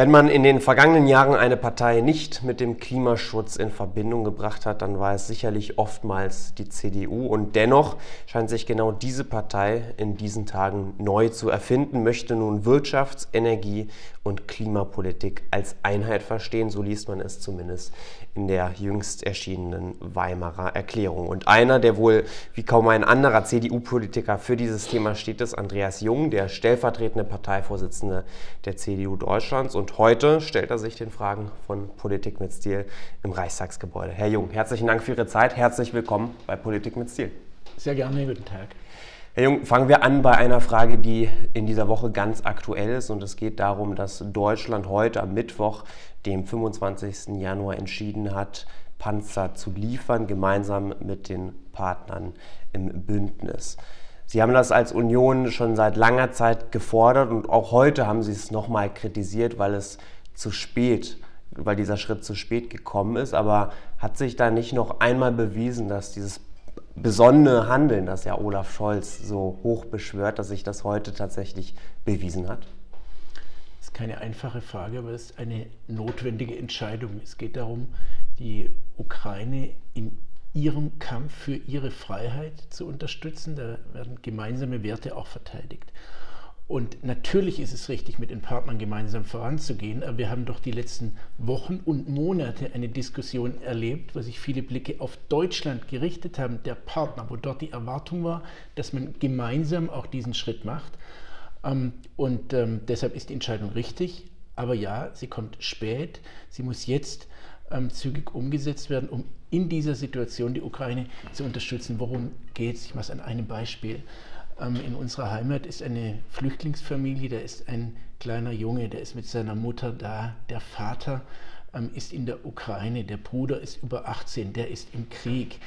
Wenn man in den vergangenen Jahren eine Partei nicht mit dem Klimaschutz in Verbindung gebracht hat, dann war es sicherlich oftmals die CDU. Und dennoch scheint sich genau diese Partei in diesen Tagen neu zu erfinden, möchte nun Wirtschafts-, Energie- und Klimapolitik als Einheit verstehen. So liest man es zumindest in der jüngst erschienenen Weimarer Erklärung. Und einer, der wohl wie kaum ein anderer CDU-Politiker für dieses Thema steht, ist Andreas Jung, der stellvertretende Parteivorsitzende der CDU Deutschlands. Und heute stellt er sich den Fragen von Politik mit Stil im Reichstagsgebäude. Herr Jung, herzlichen Dank für Ihre Zeit. Herzlich willkommen bei Politik mit Stil. Sehr gerne, guten Tag. Herr Jung, fangen wir an bei einer Frage, die in dieser Woche ganz aktuell ist. Und es geht darum, dass Deutschland heute am Mittwoch, dem 25. Januar, entschieden hat, Panzer zu liefern, gemeinsam mit den Partnern im Bündnis. Sie haben das als Union schon seit langer Zeit gefordert und auch heute haben Sie es nochmal kritisiert, weil es zu spät, weil dieser Schritt zu spät gekommen ist. Aber hat sich da nicht noch einmal bewiesen, dass dieses besonnene Handeln, das ja Olaf Scholz so hoch beschwört, dass sich das heute tatsächlich bewiesen hat? Das ist keine einfache Frage, aber es ist eine notwendige Entscheidung. Es geht darum, die Ukraine in ihrem Kampf für ihre Freiheit zu unterstützen. Da werden gemeinsame Werte auch verteidigt. Und natürlich ist es richtig, mit den Partnern gemeinsam voranzugehen, aber wir haben doch die letzten Wochen und Monate eine Diskussion erlebt, wo sich viele Blicke auf Deutschland gerichtet haben, der Partner, wo dort die Erwartung war, dass man gemeinsam auch diesen Schritt macht. Ähm, und ähm, deshalb ist die Entscheidung richtig, aber ja, sie kommt spät, sie muss jetzt ähm, zügig umgesetzt werden, um in dieser Situation die Ukraine zu unterstützen. Worum geht es? Ich mache es an einem Beispiel. Ähm, in unserer Heimat ist eine Flüchtlingsfamilie, da ist ein kleiner Junge, der ist mit seiner Mutter da. Der Vater ähm, ist in der Ukraine, der Bruder ist über 18, der ist im Krieg.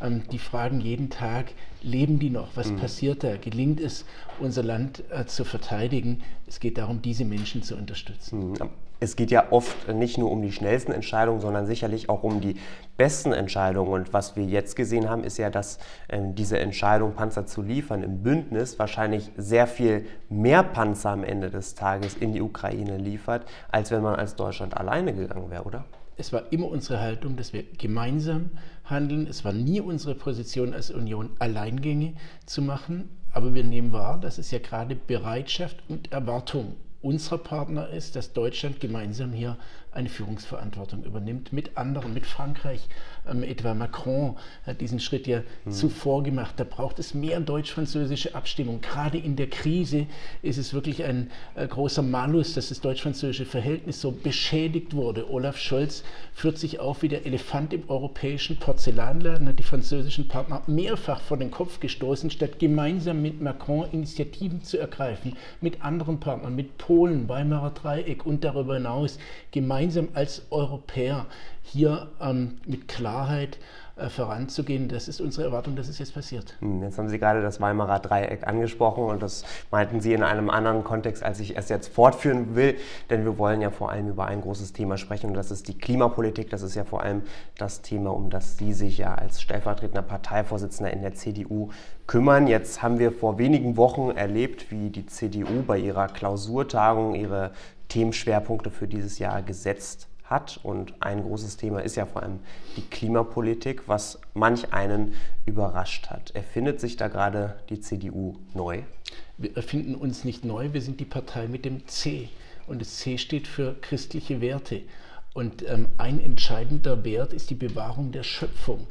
Ähm, die fragen jeden Tag, leben die noch? Was mhm. passiert da? Gelingt es, unser Land äh, zu verteidigen? Es geht darum, diese Menschen zu unterstützen. Mhm es geht ja oft nicht nur um die schnellsten Entscheidungen, sondern sicherlich auch um die besten Entscheidungen. Und was wir jetzt gesehen haben, ist ja, dass äh, diese Entscheidung, Panzer zu liefern, im Bündnis wahrscheinlich sehr viel mehr Panzer am Ende des Tages in die Ukraine liefert, als wenn man als Deutschland alleine gegangen wäre, oder? Es war immer unsere Haltung, dass wir gemeinsam handeln. Es war nie unsere Position als Union, Alleingänge zu machen. Aber wir nehmen wahr, dass es ja gerade Bereitschaft und Erwartung unserer Partner ist, dass Deutschland gemeinsam hier eine Führungsverantwortung übernimmt mit anderen, mit Frankreich. Ähm, etwa Macron hat diesen Schritt ja mhm. zuvor gemacht. Da braucht es mehr deutsch-französische Abstimmung. Gerade in der Krise ist es wirklich ein äh, großer Malus, dass das deutsch-französische Verhältnis so beschädigt wurde. Olaf Scholz führt sich auf wie der Elefant im europäischen Porzellanladen, hat die französischen Partner mehrfach vor den Kopf gestoßen, statt gemeinsam mit Macron Initiativen zu ergreifen, mit anderen Partnern, mit Polen, Weimarer Dreieck und darüber hinaus gemeinsam gemeinsam als Europäer hier ähm, mit Klarheit äh, voranzugehen. Das ist unsere Erwartung, dass es jetzt passiert. Hm, jetzt haben Sie gerade das Weimarer Dreieck angesprochen und das meinten Sie in einem anderen Kontext, als ich es jetzt fortführen will, denn wir wollen ja vor allem über ein großes Thema sprechen und das ist die Klimapolitik. Das ist ja vor allem das Thema, um das Sie sich ja als stellvertretender Parteivorsitzender in der CDU kümmern. Jetzt haben wir vor wenigen Wochen erlebt, wie die CDU bei ihrer Klausurtagung ihre Themenschwerpunkte für dieses Jahr gesetzt hat. Und ein großes Thema ist ja vor allem die Klimapolitik, was manch einen überrascht hat. Erfindet sich da gerade die CDU neu? Wir erfinden uns nicht neu, wir sind die Partei mit dem C. Und das C steht für christliche Werte. Und ähm, ein entscheidender Wert ist die Bewahrung der Schöpfung.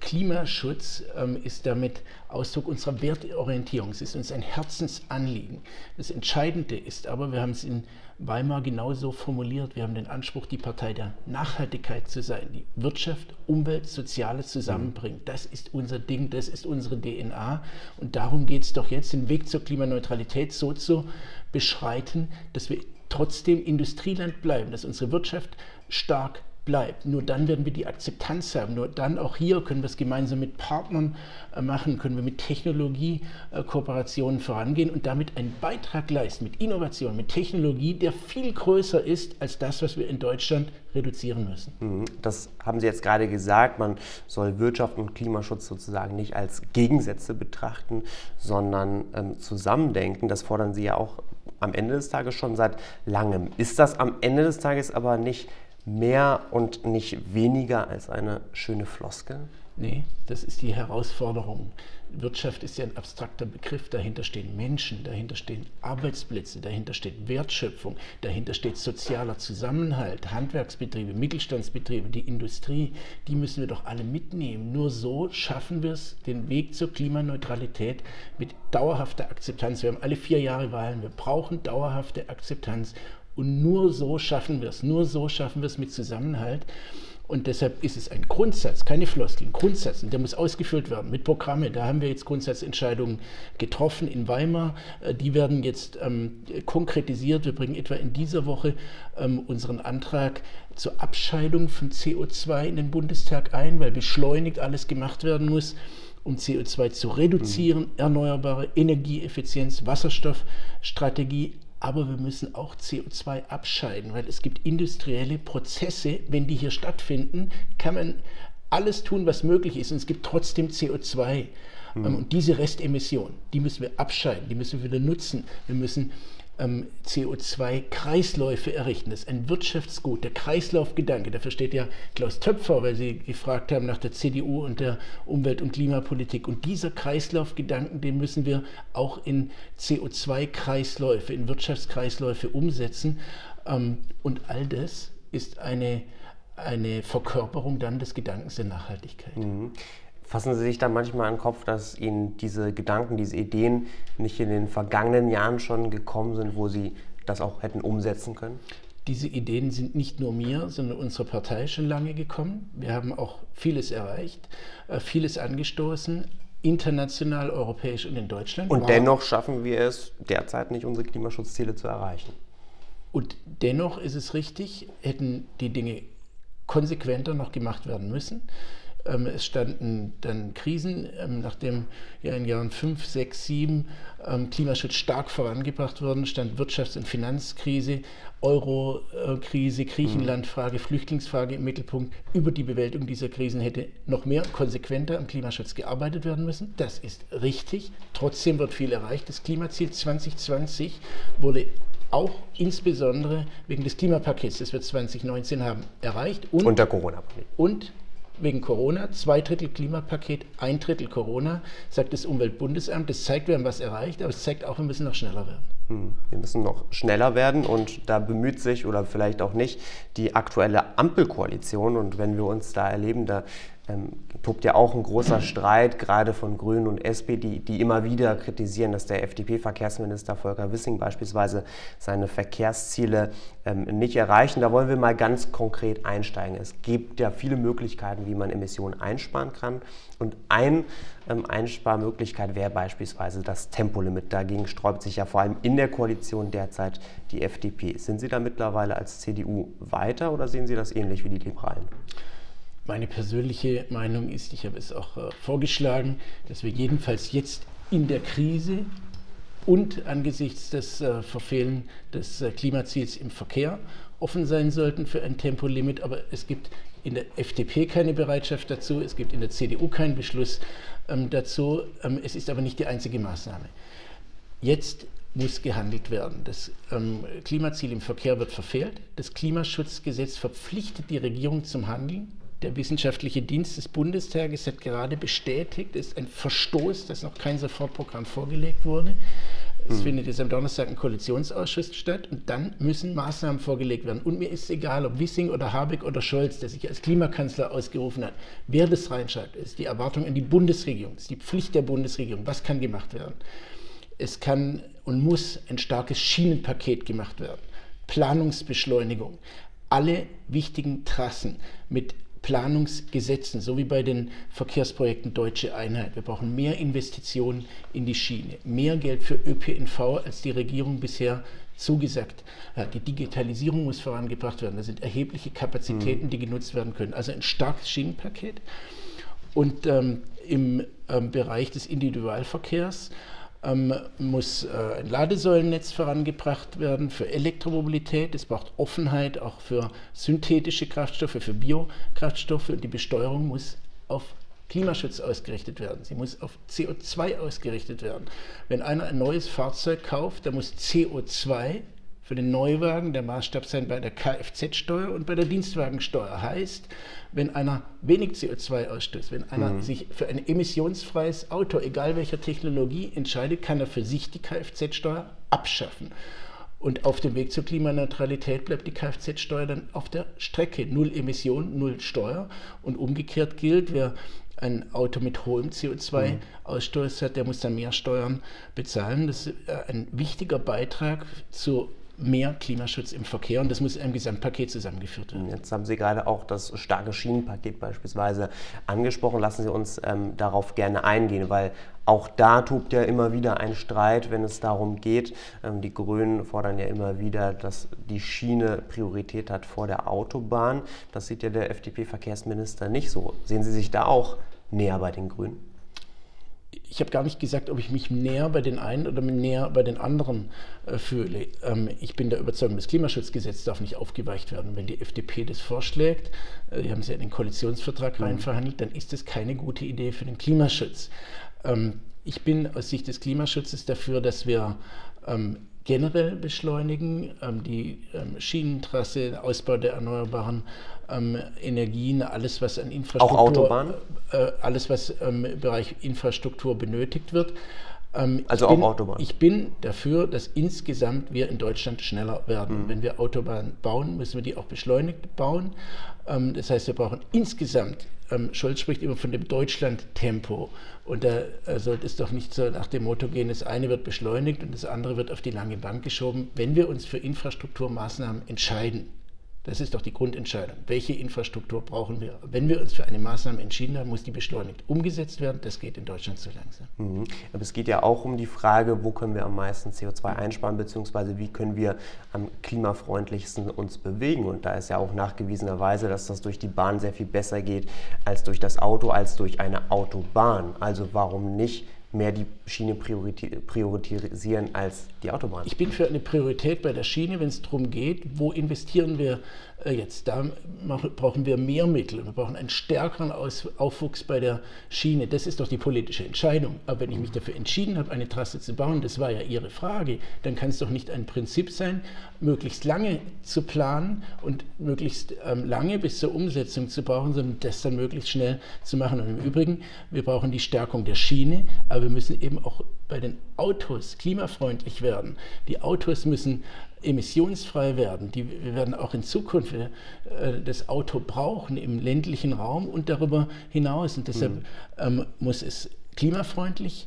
Klimaschutz ähm, ist damit Ausdruck unserer Wertorientierung. Es ist uns ein Herzensanliegen. Das Entscheidende ist aber, wir haben es in Weimar genauso formuliert, wir haben den Anspruch, die Partei der Nachhaltigkeit zu sein, die Wirtschaft, Umwelt, Soziales zusammenbringt. Das ist unser Ding, das ist unsere DNA. Und darum geht es doch jetzt, den Weg zur Klimaneutralität so zu beschreiten, dass wir trotzdem Industrieland bleiben, dass unsere Wirtschaft stark bleibt. Nur dann werden wir die Akzeptanz haben. Nur dann auch hier können wir es gemeinsam mit Partnern äh, machen, können wir mit Technologiekooperationen vorangehen und damit einen Beitrag leisten mit Innovation, mit Technologie, der viel größer ist als das, was wir in Deutschland reduzieren müssen. Mhm. Das haben Sie jetzt gerade gesagt. Man soll Wirtschaft und Klimaschutz sozusagen nicht als Gegensätze betrachten, sondern ähm, zusammendenken. Das fordern Sie ja auch am Ende des Tages schon seit langem. Ist das am Ende des Tages aber nicht mehr und nicht weniger als eine schöne Floskel? Nee, das ist die Herausforderung. Wirtschaft ist ja ein abstrakter Begriff. Dahinter stehen Menschen, dahinter stehen Arbeitsplätze, dahinter steht Wertschöpfung, dahinter steht sozialer Zusammenhalt, Handwerksbetriebe, Mittelstandsbetriebe, die Industrie. Die müssen wir doch alle mitnehmen. Nur so schaffen wir es, den Weg zur Klimaneutralität mit dauerhafter Akzeptanz. Wir haben alle vier Jahre Wahlen. Wir brauchen dauerhafte Akzeptanz. Und nur so schaffen wir es. Nur so schaffen wir es mit Zusammenhalt. Und deshalb ist es ein Grundsatz, keine Floskel, ein Grundsatz. Und der muss ausgefüllt werden mit Programme. Da haben wir jetzt Grundsatzentscheidungen getroffen in Weimar. Äh, die werden jetzt ähm, konkretisiert. Wir bringen etwa in dieser Woche ähm, unseren Antrag zur Abscheidung von CO2 in den Bundestag ein, weil beschleunigt alles gemacht werden muss um CO2 zu reduzieren, mhm. erneuerbare Energieeffizienz, Wasserstoffstrategie, aber wir müssen auch CO2 abscheiden, weil es gibt industrielle Prozesse, wenn die hier stattfinden, kann man alles tun, was möglich ist und es gibt trotzdem CO2. Mhm. Und diese Restemission, die müssen wir abscheiden, die müssen wir wieder nutzen. Wir müssen ähm, CO2-Kreisläufe errichten. Das ist ein Wirtschaftsgut, der Kreislaufgedanke. Dafür steht ja Klaus Töpfer, weil Sie gefragt haben nach der CDU und der Umwelt- und Klimapolitik. Und dieser Kreislaufgedanken, den müssen wir auch in CO2-Kreisläufe, in Wirtschaftskreisläufe umsetzen. Ähm, und all das ist eine, eine Verkörperung dann des Gedankens der Nachhaltigkeit. Mhm. Fassen Sie sich dann manchmal an den Kopf, dass Ihnen diese Gedanken, diese Ideen nicht in den vergangenen Jahren schon gekommen sind, wo Sie das auch hätten umsetzen können? Diese Ideen sind nicht nur mir, sondern unserer Partei schon lange gekommen. Wir haben auch vieles erreicht, äh, vieles angestoßen, international, europäisch und in Deutschland. Und dennoch schaffen wir es derzeit nicht, unsere Klimaschutzziele zu erreichen. Und dennoch ist es richtig, hätten die Dinge konsequenter noch gemacht werden müssen. Ähm, es standen dann Krisen, ähm, nachdem ja in Jahren 5, 6, 7 Klimaschutz stark vorangebracht worden, stand Wirtschafts- und Finanzkrise, Euro-Krise, Griechenlandfrage, Flüchtlingsfrage im Mittelpunkt. Über die Bewältigung dieser Krisen hätte noch mehr konsequenter am Klimaschutz gearbeitet werden müssen. Das ist richtig. Trotzdem wird viel erreicht. Das Klimaziel 2020 wurde auch insbesondere wegen des Klimapakets, das wir 2019 haben, erreicht. Und, und der Corona-Pandemie. Und wegen Corona, zwei Drittel Klimapaket, ein Drittel Corona, sagt das Umweltbundesamt. Das zeigt, wir haben was erreicht, aber es zeigt auch, wir müssen noch schneller werden. Hm, wir müssen noch schneller werden und da bemüht sich oder vielleicht auch nicht die aktuelle Ampelkoalition. Und wenn wir uns da erleben, da ähm, tobt ja auch ein großer Streit, gerade von Grünen und SPD, die immer wieder kritisieren, dass der FDP-Verkehrsminister Volker Wissing beispielsweise seine Verkehrsziele ähm, nicht erreichen. Da wollen wir mal ganz konkret einsteigen. Es gibt ja viele Möglichkeiten, wie man Emissionen einsparen kann. Und eine ähm, Einsparmöglichkeit wäre beispielsweise das Tempolimit. Dagegen sträubt sich ja vor allem in der Koalition derzeit die FDP. Sind Sie da mittlerweile als CDU weiter oder sehen Sie das ähnlich wie die Liberalen? Meine persönliche Meinung ist, ich habe es auch äh, vorgeschlagen, dass wir jedenfalls jetzt in der Krise und angesichts des äh, Verfehlen des äh, Klimaziels im Verkehr offen sein sollten für ein Tempolimit. Aber es gibt in der FDP keine Bereitschaft dazu, es gibt in der CDU keinen Beschluss ähm, dazu. Ähm, es ist aber nicht die einzige Maßnahme. Jetzt muss gehandelt werden. Das ähm, Klimaziel im Verkehr wird verfehlt. Das Klimaschutzgesetz verpflichtet die Regierung zum Handeln. Der wissenschaftliche Dienst des Bundestages hat gerade bestätigt, es ist ein Verstoß, dass noch kein Sofortprogramm vorgelegt wurde. Es hm. findet jetzt am Donnerstag ein Koalitionsausschuss statt und dann müssen Maßnahmen vorgelegt werden. Und mir ist egal, ob Wissing oder Habeck oder Scholz, der sich als Klimakanzler ausgerufen hat, wer das reinschreibt, ist die Erwartung an die Bundesregierung, ist die Pflicht der Bundesregierung. Was kann gemacht werden? Es kann und muss ein starkes Schienenpaket gemacht werden. Planungsbeschleunigung. Alle wichtigen Trassen mit Planungsgesetzen, so wie bei den Verkehrsprojekten Deutsche Einheit. Wir brauchen mehr Investitionen in die Schiene, mehr Geld für ÖPNV, als die Regierung bisher zugesagt. Ja, die Digitalisierung muss vorangebracht werden. Da sind erhebliche Kapazitäten, mhm. die genutzt werden können. Also ein starkes Schienenpaket. Und ähm, im ähm, Bereich des Individualverkehrs ähm, muss äh, ein Ladesäulennetz vorangebracht werden für Elektromobilität. Es braucht Offenheit auch für synthetische Kraftstoffe, für Biokraftstoffe und die Besteuerung muss auf Klimaschutz ausgerichtet werden. Sie muss auf CO2 ausgerichtet werden. Wenn einer ein neues Fahrzeug kauft, dann muss CO2 für den Neuwagen der Maßstab sein bei der Kfz-Steuer und bei der Dienstwagensteuer. Heißt, wenn einer wenig CO2 ausstößt, wenn einer mhm. sich für ein emissionsfreies Auto, egal welcher Technologie, entscheidet, kann er für sich die Kfz-Steuer abschaffen. Und auf dem Weg zur Klimaneutralität bleibt die Kfz-Steuer dann auf der Strecke. Null Emission, null Steuer. Und umgekehrt gilt, wer ein Auto mit hohem CO2-Ausstoß mhm. hat, der muss dann mehr Steuern bezahlen. Das ist äh, ein wichtiger Beitrag zur mehr Klimaschutz im Verkehr und das muss in einem Gesamtpaket zusammengeführt werden. Jetzt haben Sie gerade auch das starke Schienenpaket beispielsweise angesprochen. Lassen Sie uns ähm, darauf gerne eingehen, weil auch da tobt ja immer wieder ein Streit, wenn es darum geht. Ähm, die Grünen fordern ja immer wieder, dass die Schiene Priorität hat vor der Autobahn. Das sieht ja der FDP-Verkehrsminister nicht so. Sehen Sie sich da auch näher bei den Grünen? Ich habe gar nicht gesagt, ob ich mich näher bei den einen oder näher bei den anderen äh, fühle. Ähm, ich bin der Überzeugung, das Klimaschutzgesetz darf nicht aufgeweicht werden. Wenn die FDP das vorschlägt, äh, die haben sie ja in den Koalitionsvertrag mhm. reinverhandelt, dann ist das keine gute Idee für den Klimaschutz. Ähm, ich bin aus Sicht des Klimaschutzes dafür, dass wir ähm, generell beschleunigen, ähm, die ähm, Schienentrasse, Ausbau der erneuerbaren ähm, Energien, alles was an Infrastruktur, auch Autobahn, äh, alles was im Bereich Infrastruktur benötigt wird. also bin, auch Autobahn. Ich bin dafür, dass insgesamt wir in Deutschland schneller werden. Mhm. Wenn wir Autobahnen bauen, müssen wir die auch beschleunigt bauen. das heißt, wir brauchen insgesamt ähm, Scholz spricht immer von dem Deutschland-Tempo. Und da äh, sollte es doch nicht so nach dem Motto gehen, das eine wird beschleunigt und das andere wird auf die lange Bank geschoben. Wenn wir uns für Infrastrukturmaßnahmen entscheiden, das ist doch die Grundentscheidung. Welche Infrastruktur brauchen wir? Wenn wir uns für eine Maßnahme entschieden haben, muss die beschleunigt umgesetzt werden. Das geht in Deutschland zu langsam. Mhm. Aber es geht ja auch um die Frage, wo können wir am meisten CO2 einsparen, beziehungsweise wie können wir am klimafreundlichsten uns bewegen. Und da ist ja auch nachgewiesenerweise, dass das durch die Bahn sehr viel besser geht als durch das Auto, als durch eine Autobahn. Also warum nicht mehr die Schiene priorisieren als die Autobahn. Ich bin für eine Priorität bei der Schiene, wenn es darum geht, wo investieren wir jetzt. Da brauchen wir mehr Mittel. Wir brauchen einen stärkeren Aufwuchs bei der Schiene. Das ist doch die politische Entscheidung. Aber wenn ich mich dafür entschieden habe, eine Trasse zu bauen, das war ja Ihre Frage, dann kann es doch nicht ein Prinzip sein, möglichst lange zu planen und möglichst ähm, lange bis zur Umsetzung zu brauchen, sondern das dann möglichst schnell zu machen. Und im Übrigen, wir brauchen die Stärkung der Schiene, aber wir müssen eben auch bei den Autos klimafreundlich werden. Die Autos müssen emissionsfrei werden. Die, wir werden auch in Zukunft äh, das Auto brauchen im ländlichen Raum und darüber hinaus. Und deshalb mhm. ähm, muss es klimafreundlich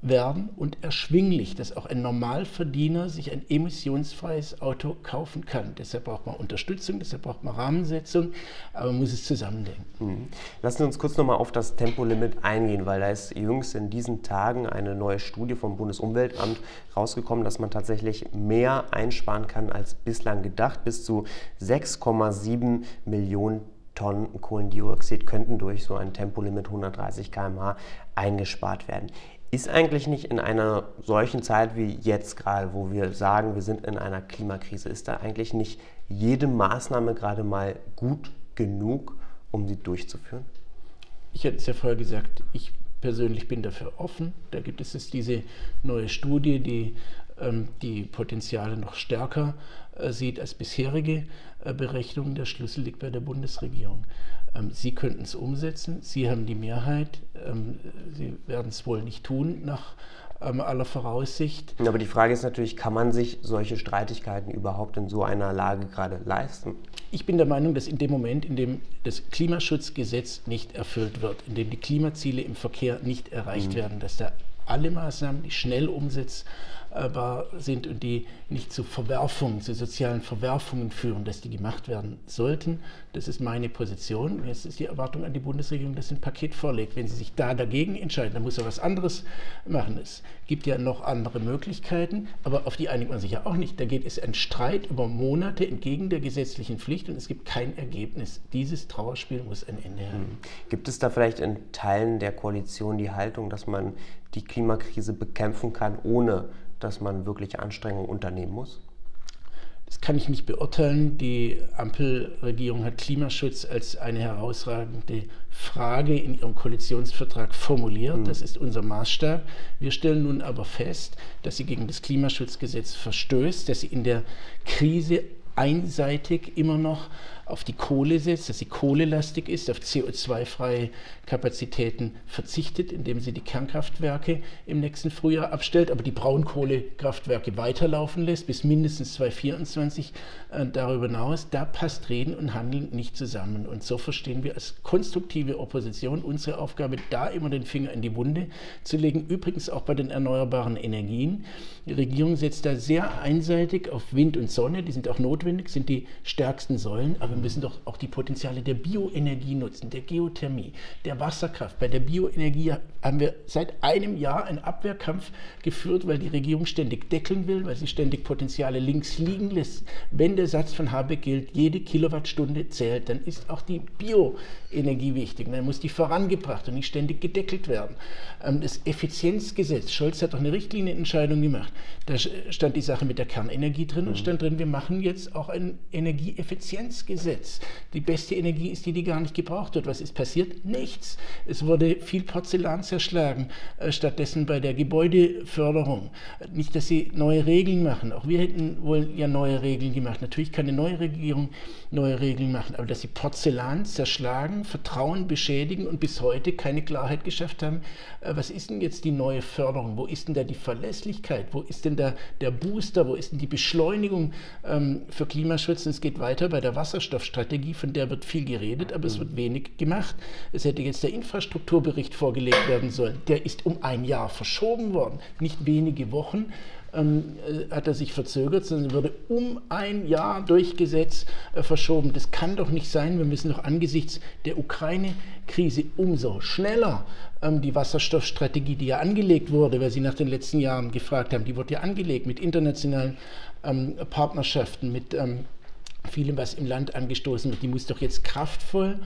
werden und erschwinglich, dass auch ein Normalverdiener sich ein emissionsfreies Auto kaufen kann. Deshalb braucht man Unterstützung, deshalb braucht man Rahmensetzung, aber man muss es zusammendenken. Mhm. Lassen Sie uns kurz nochmal auf das Tempolimit eingehen, weil da ist jüngst in diesen Tagen eine neue Studie vom Bundesumweltamt rausgekommen, dass man tatsächlich mehr einsparen kann als bislang gedacht. Bis zu 6,7 Millionen Tonnen Kohlendioxid könnten durch so ein Tempolimit 130 km/h eingespart werden. Ist eigentlich nicht in einer solchen Zeit wie jetzt gerade, wo wir sagen, wir sind in einer Klimakrise, ist da eigentlich nicht jede Maßnahme gerade mal gut genug, um sie durchzuführen? Ich hätte es ja vorher gesagt, ich persönlich bin dafür offen. Da gibt es jetzt diese neue Studie, die ähm, die Potenziale noch stärker sieht als bisherige äh, Berechnungen. Der Schlüssel liegt bei der Bundesregierung. Ähm, Sie könnten es umsetzen, Sie haben die Mehrheit, ähm, Sie werden es wohl nicht tun nach ähm, aller Voraussicht. Aber die Frage ist natürlich, kann man sich solche Streitigkeiten überhaupt in so einer Lage gerade leisten? Ich bin der Meinung, dass in dem Moment, in dem das Klimaschutzgesetz nicht erfüllt wird, in dem die Klimaziele im Verkehr nicht erreicht mhm. werden, dass da alle Maßnahmen, die schnell umsetzbar sind und die nicht zu Verwerfungen, zu sozialen Verwerfungen führen, dass die gemacht werden sollten. Das ist meine Position. Jetzt ist die Erwartung an die Bundesregierung, dass sie ein Paket vorlegt. Wenn sie sich da dagegen entscheiden, dann muss er was anderes machen. Es gibt ja noch andere Möglichkeiten, aber auf die einigt man sich ja auch nicht. Da geht es ein Streit über Monate entgegen der gesetzlichen Pflicht und es gibt kein Ergebnis. Dieses Trauerspiel muss ein Ende haben. Hm. Gibt es da vielleicht in Teilen der Koalition die Haltung, dass man die Klimakrise bekämpfen kann, ohne dass man wirklich Anstrengungen unternehmen muss? Das kann ich nicht beurteilen. Die Ampelregierung hat Klimaschutz als eine herausragende Frage in ihrem Koalitionsvertrag formuliert. Mhm. Das ist unser Maßstab. Wir stellen nun aber fest, dass sie gegen das Klimaschutzgesetz verstößt, dass sie in der Krise einseitig immer noch auf die Kohle setzt, dass sie kohlelastig ist, auf CO2-freie Kapazitäten verzichtet, indem sie die Kernkraftwerke im nächsten Frühjahr abstellt, aber die Braunkohlekraftwerke weiterlaufen lässt bis mindestens 2024 äh, darüber hinaus. Da passt Reden und Handeln nicht zusammen. Und so verstehen wir als konstruktive Opposition unsere Aufgabe, da immer den Finger in die Wunde zu legen. Übrigens auch bei den erneuerbaren Energien. Die Regierung setzt da sehr einseitig auf Wind und Sonne. Die sind auch notwendig, sind die stärksten Säulen. Aber wir müssen doch auch die Potenziale der Bioenergie nutzen, der Geothermie, der Wasserkraft. Bei der Bioenergie haben wir seit einem Jahr einen Abwehrkampf geführt, weil die Regierung ständig deckeln will, weil sie ständig Potenziale links liegen lässt. Wenn der Satz von Habeck gilt, jede Kilowattstunde zählt, dann ist auch die Bioenergie wichtig. dann muss die vorangebracht und nicht ständig gedeckelt werden. Ähm, das Effizienzgesetz, Scholz hat doch eine Richtlinienentscheidung gemacht. Da stand die Sache mit der Kernenergie drin und mhm. stand drin, wir machen jetzt auch ein Energieeffizienzgesetz. Gesetz. Die beste Energie ist die, die gar nicht gebraucht wird. Was ist passiert? Nichts. Es wurde viel Porzellan zerschlagen, äh, stattdessen bei der Gebäudeförderung. Nicht, dass sie neue Regeln machen. Auch wir hätten wohl ja neue Regeln gemacht. Natürlich kann eine neue Regierung neue Regeln machen, aber dass sie Porzellan zerschlagen, Vertrauen beschädigen und bis heute keine Klarheit geschafft haben, äh, was ist denn jetzt die neue Förderung? Wo ist denn da die Verlässlichkeit? Wo ist denn da der Booster? Wo ist denn die Beschleunigung ähm, für Klimaschutz? Und es geht weiter bei der Wasserstoffstrategie, von der wird viel geredet, aber es wird wenig gemacht. Es hätte jetzt der Infrastrukturbericht vorgelegt werden sollen. Der ist um ein Jahr verschoben worden, nicht wenige Wochen ähm, äh, hat er sich verzögert, sondern wurde um ein Jahr durch Gesetz äh, verschoben. Das kann doch nicht sein. Wir müssen doch angesichts der Ukraine-Krise umso schneller ähm, die Wasserstoffstrategie, die ja angelegt wurde, weil Sie nach den letzten Jahren gefragt haben, die wurde ja angelegt mit internationalen ähm, Partnerschaften, mit ähm, vielem, was im Land angestoßen wird, die muss doch jetzt kraftvoll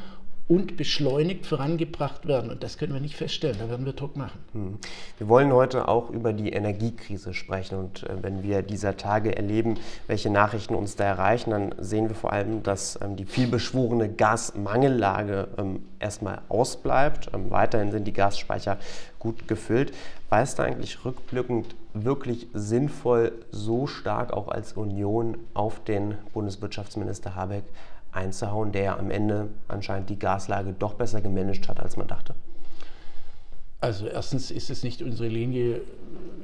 und beschleunigt vorangebracht werden. Und das können wir nicht feststellen, da werden wir Druck machen. Hm. Wir wollen heute auch über die Energiekrise sprechen. Und äh, wenn wir dieser Tage erleben, welche Nachrichten uns da erreichen, dann sehen wir vor allem, dass ähm, die vielbeschworene Gasmangellage ähm, erstmal ausbleibt. Ähm, weiterhin sind die Gasspeicher gut gefüllt. War es da eigentlich rückblickend wirklich sinnvoll, so stark auch als Union auf den Bundeswirtschaftsminister Habeck einzuhauen, der am Ende anscheinend die Gaslage doch besser gemanagt hat, als man dachte? Also erstens ist es nicht unsere Linie,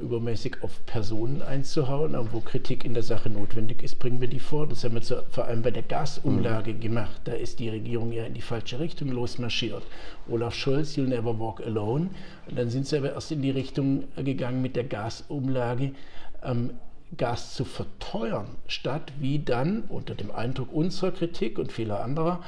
übermäßig auf Personen einzuhauen, aber wo Kritik in der Sache notwendig ist, bringen wir die vor. Das haben wir zu, vor allem bei der Gasumlage mhm. gemacht. Da ist die Regierung ja in die falsche Richtung losmarschiert. Olaf Scholz, you'll never walk alone. Und dann sind sie aber erst in die Richtung gegangen mit der Gasumlage. Ähm, Gas zu verteuern, statt wie dann unter dem Eindruck unserer Kritik und vieler anderer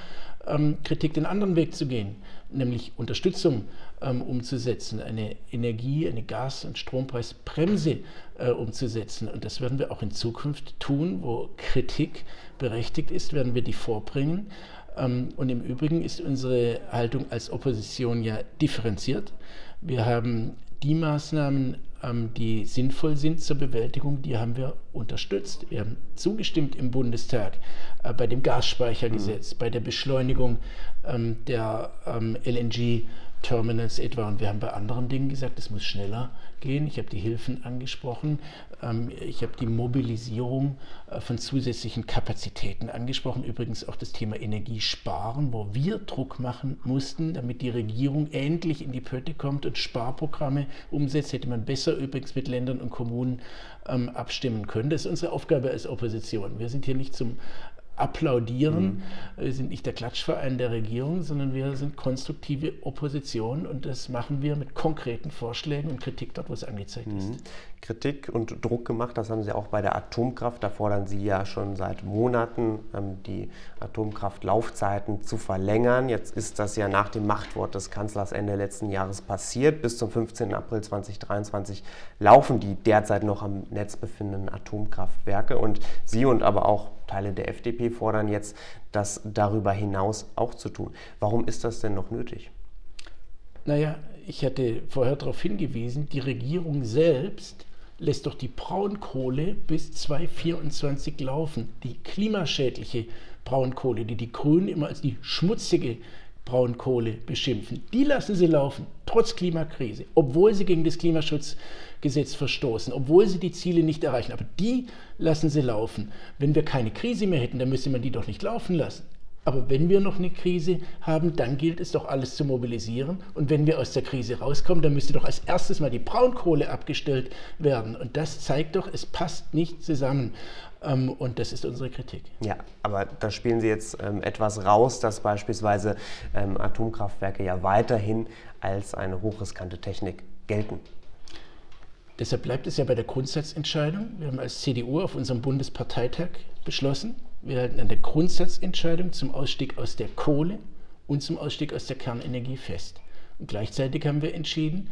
ähm, Kritik den anderen Weg zu gehen, nämlich Unterstützung ähm, umzusetzen, eine Energie-, eine Gas- und Strompreisbremse äh, umzusetzen. Und das werden wir auch in Zukunft tun, wo Kritik berechtigt ist, werden wir die vorbringen. Ähm, und im Übrigen ist unsere Haltung als Opposition ja differenziert. Wir haben die Maßnahmen die sinnvoll sind zur Bewältigung, die haben wir unterstützt. Wir haben zugestimmt im Bundestag äh, bei dem Gasspeichergesetz, mhm. bei der Beschleunigung ähm, der ähm, LNG- Terminals etwa. Und wir haben bei anderen Dingen gesagt, es muss schneller gehen. Ich habe die Hilfen angesprochen. Ähm, ich habe die Mobilisierung äh, von zusätzlichen Kapazitäten angesprochen. Übrigens auch das Thema Energiesparen, wo wir Druck machen mussten, damit die Regierung endlich in die Pötte kommt und Sparprogramme umsetzt. Hätte man besser übrigens mit Ländern und Kommunen ähm, abstimmen können. Das ist unsere Aufgabe als Opposition. Wir sind hier nicht zum applaudieren. Mhm. Wir sind nicht der Klatschverein der Regierung, sondern wir sind konstruktive Opposition und das machen wir mit konkreten Vorschlägen und Kritik dort, wo es angezeigt mhm. ist. Kritik und Druck gemacht. Das haben Sie auch bei der Atomkraft. Da fordern Sie ja schon seit Monaten, ähm, die Atomkraftlaufzeiten zu verlängern. Jetzt ist das ja nach dem Machtwort des Kanzlers Ende letzten Jahres passiert. Bis zum 15. April 2023 laufen die derzeit noch am Netz befindenden Atomkraftwerke. Und Sie und aber auch Teile der FDP fordern jetzt, das darüber hinaus auch zu tun. Warum ist das denn noch nötig? Naja, ich hatte vorher darauf hingewiesen, die Regierung selbst lässt doch die Braunkohle bis 2024 laufen. Die klimaschädliche Braunkohle, die die Grünen immer als die schmutzige Braunkohle beschimpfen, die lassen sie laufen, trotz Klimakrise, obwohl sie gegen das Klimaschutzgesetz verstoßen, obwohl sie die Ziele nicht erreichen. Aber die lassen sie laufen. Wenn wir keine Krise mehr hätten, dann müsste man die doch nicht laufen lassen. Aber wenn wir noch eine Krise haben, dann gilt es doch alles zu mobilisieren. Und wenn wir aus der Krise rauskommen, dann müsste doch als erstes mal die Braunkohle abgestellt werden. Und das zeigt doch, es passt nicht zusammen. Ähm, und das ist unsere Kritik. Ja, aber da spielen Sie jetzt ähm, etwas raus, dass beispielsweise ähm, Atomkraftwerke ja weiterhin als eine hochriskante Technik gelten. Deshalb bleibt es ja bei der Grundsatzentscheidung. Wir haben als CDU auf unserem Bundesparteitag beschlossen, wir halten an der Grundsatzentscheidung zum Ausstieg aus der Kohle und zum Ausstieg aus der Kernenergie fest. Und gleichzeitig haben wir entschieden,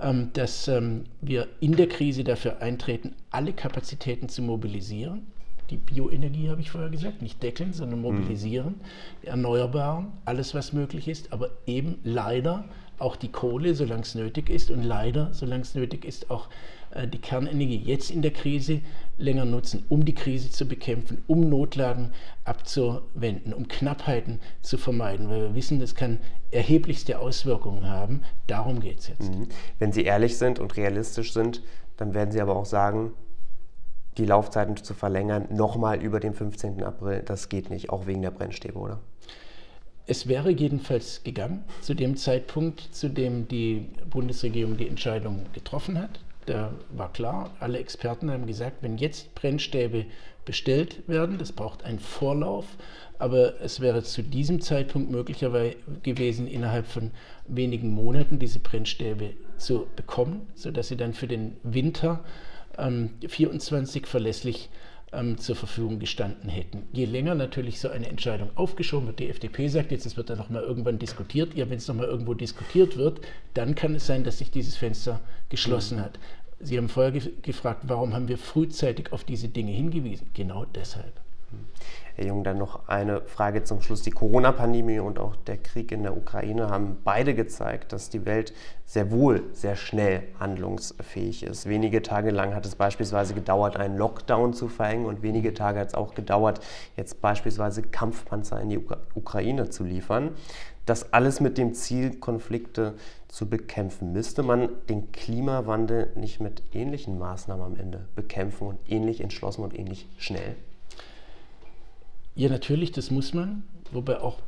ähm, dass ähm, wir in der Krise dafür eintreten, alle Kapazitäten zu mobilisieren. Die Bioenergie habe ich vorher gesagt, nicht deckeln, sondern mhm. mobilisieren. Die Erneuerbaren, alles was möglich ist, aber eben leider auch die Kohle, solange es nötig ist und leider, solange es nötig ist, auch äh, die Kernenergie jetzt in der Krise länger nutzen, um die Krise zu bekämpfen, um Notlagen abzuwenden, um Knappheiten zu vermeiden, weil wir wissen, das kann erheblichste Auswirkungen haben. Darum geht es jetzt. Mhm. Wenn Sie ehrlich sind und realistisch sind, dann werden Sie aber auch sagen, die Laufzeiten zu verlängern, nochmal über den 15. April, das geht nicht, auch wegen der Brennstäbe, oder? Es wäre jedenfalls gegangen zu dem Zeitpunkt, zu dem die Bundesregierung die Entscheidung getroffen hat. Da war klar, alle Experten haben gesagt, wenn jetzt Brennstäbe bestellt werden, das braucht einen Vorlauf, aber es wäre zu diesem Zeitpunkt möglicherweise gewesen, innerhalb von wenigen Monaten diese Brennstäbe zu bekommen, sodass sie dann für den Winter ähm, 24 verlässlich ähm, zur Verfügung gestanden hätten. Je länger natürlich so eine Entscheidung aufgeschoben wird, die FDP sagt jetzt, es wird dann nochmal irgendwann diskutiert, ja, wenn es nochmal irgendwo diskutiert wird, dann kann es sein, dass sich dieses Fenster geschlossen hat. Sie haben vorher ge gefragt, warum haben wir frühzeitig auf diese Dinge hingewiesen? Genau deshalb. Herr Jung, dann noch eine Frage zum Schluss. Die Corona-Pandemie und auch der Krieg in der Ukraine haben beide gezeigt, dass die Welt sehr wohl sehr schnell handlungsfähig ist. Wenige Tage lang hat es beispielsweise gedauert, einen Lockdown zu verhängen und wenige Tage hat es auch gedauert, jetzt beispielsweise Kampfpanzer in die Ukraine zu liefern. Das alles mit dem Ziel, Konflikte zu bekämpfen. Müsste man den Klimawandel nicht mit ähnlichen Maßnahmen am Ende bekämpfen und ähnlich entschlossen und ähnlich schnell? Ja, natürlich, das muss man. Wobei auch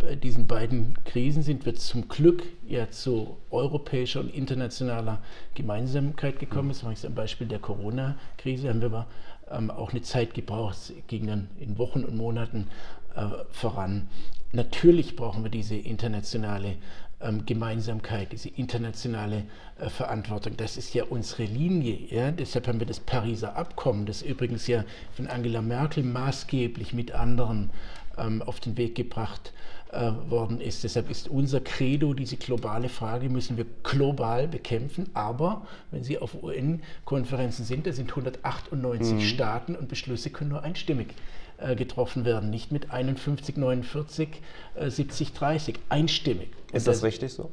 bei diesen beiden Krisen sind wir zum Glück ja zu europäischer und internationaler Gemeinsamkeit gekommen. Das war jetzt ein Beispiel der Corona-Krise. Haben wir aber ähm, auch eine Zeit gebraucht, es ging dann in Wochen und Monaten äh, voran. Natürlich brauchen wir diese internationale ähm, Gemeinsamkeit, diese internationale äh, Verantwortung. Das ist ja unsere Linie. Ja? Deshalb haben wir das Pariser Abkommen, das übrigens ja von Angela Merkel maßgeblich mit anderen ähm, auf den Weg gebracht äh, worden ist. Deshalb ist unser Credo, diese globale Frage müssen wir global bekämpfen. Aber wenn Sie auf UN-Konferenzen sind, da sind 198 mhm. Staaten und Beschlüsse können nur einstimmig äh, getroffen werden, nicht mit 51, 49, äh, 70, 30, einstimmig. Ist das, das richtig so?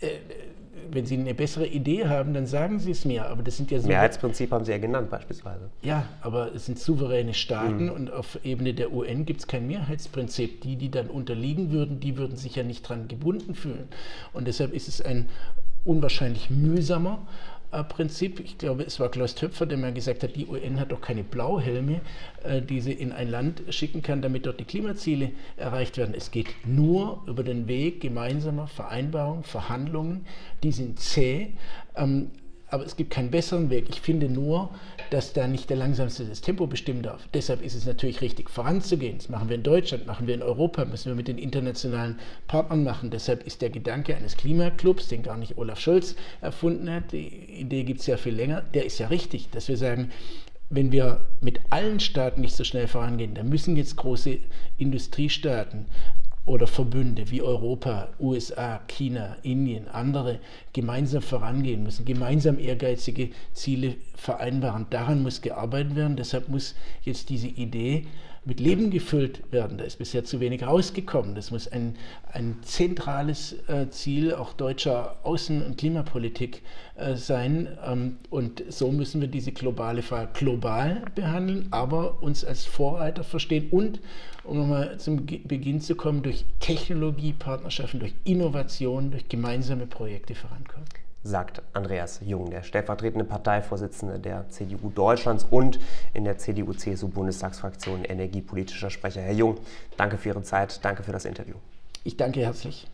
Äh, wenn Sie eine bessere Idee haben, dann sagen Sie es mir. Aber das sind ja Mehrheitsprinzip haben Sie ja genannt beispielsweise. Ja, aber es sind souveräne Staaten mhm. und auf Ebene der UN gibt es kein Mehrheitsprinzip. Die, die dann unterliegen würden, die würden sich ja nicht dran gebunden fühlen. Und deshalb ist es ein unwahrscheinlich mühsamer Prinzip. Ich glaube, es war Klaus Töpfer, der mal gesagt hat, die UN hat doch keine Blauhelme, äh, die sie in ein Land schicken kann, damit dort die Klimaziele erreicht werden. Es geht nur über den Weg gemeinsamer Vereinbarungen, Verhandlungen, die sind zäh. Aber es gibt keinen besseren Weg. Ich finde nur, dass da nicht der langsamste das Tempo bestimmen darf. Deshalb ist es natürlich richtig, voranzugehen. Das machen wir in Deutschland, machen wir in Europa, müssen wir mit den internationalen Partnern machen. Deshalb ist der Gedanke eines Klimaclubs, den gar nicht Olaf Scholz erfunden hat, die Idee gibt es ja viel länger, der ist ja richtig, dass wir sagen, wenn wir mit allen Staaten nicht so schnell vorangehen, dann müssen jetzt große Industriestaaten oder Verbünde wie Europa, USA, China, Indien, andere gemeinsam vorangehen müssen, gemeinsam ehrgeizige Ziele vereinbaren. Daran muss gearbeitet werden. Deshalb muss jetzt diese Idee mit Leben gefüllt werden. Da ist bisher zu wenig rausgekommen. Das muss ein, ein zentrales äh, Ziel auch deutscher Außen- und Klimapolitik äh, sein. Ähm, und so müssen wir diese globale Frage global behandeln, aber uns als Vorreiter verstehen und, um nochmal zum Beginn zu kommen, durch Technologiepartnerschaften, durch Innovation, durch gemeinsame Projekte vorankommen sagt Andreas Jung, der stellvertretende Parteivorsitzende der CDU Deutschlands und in der CDU-CSU-Bundestagsfraktion energiepolitischer Sprecher. Herr Jung, danke für Ihre Zeit, danke für das Interview. Ich danke herzlich.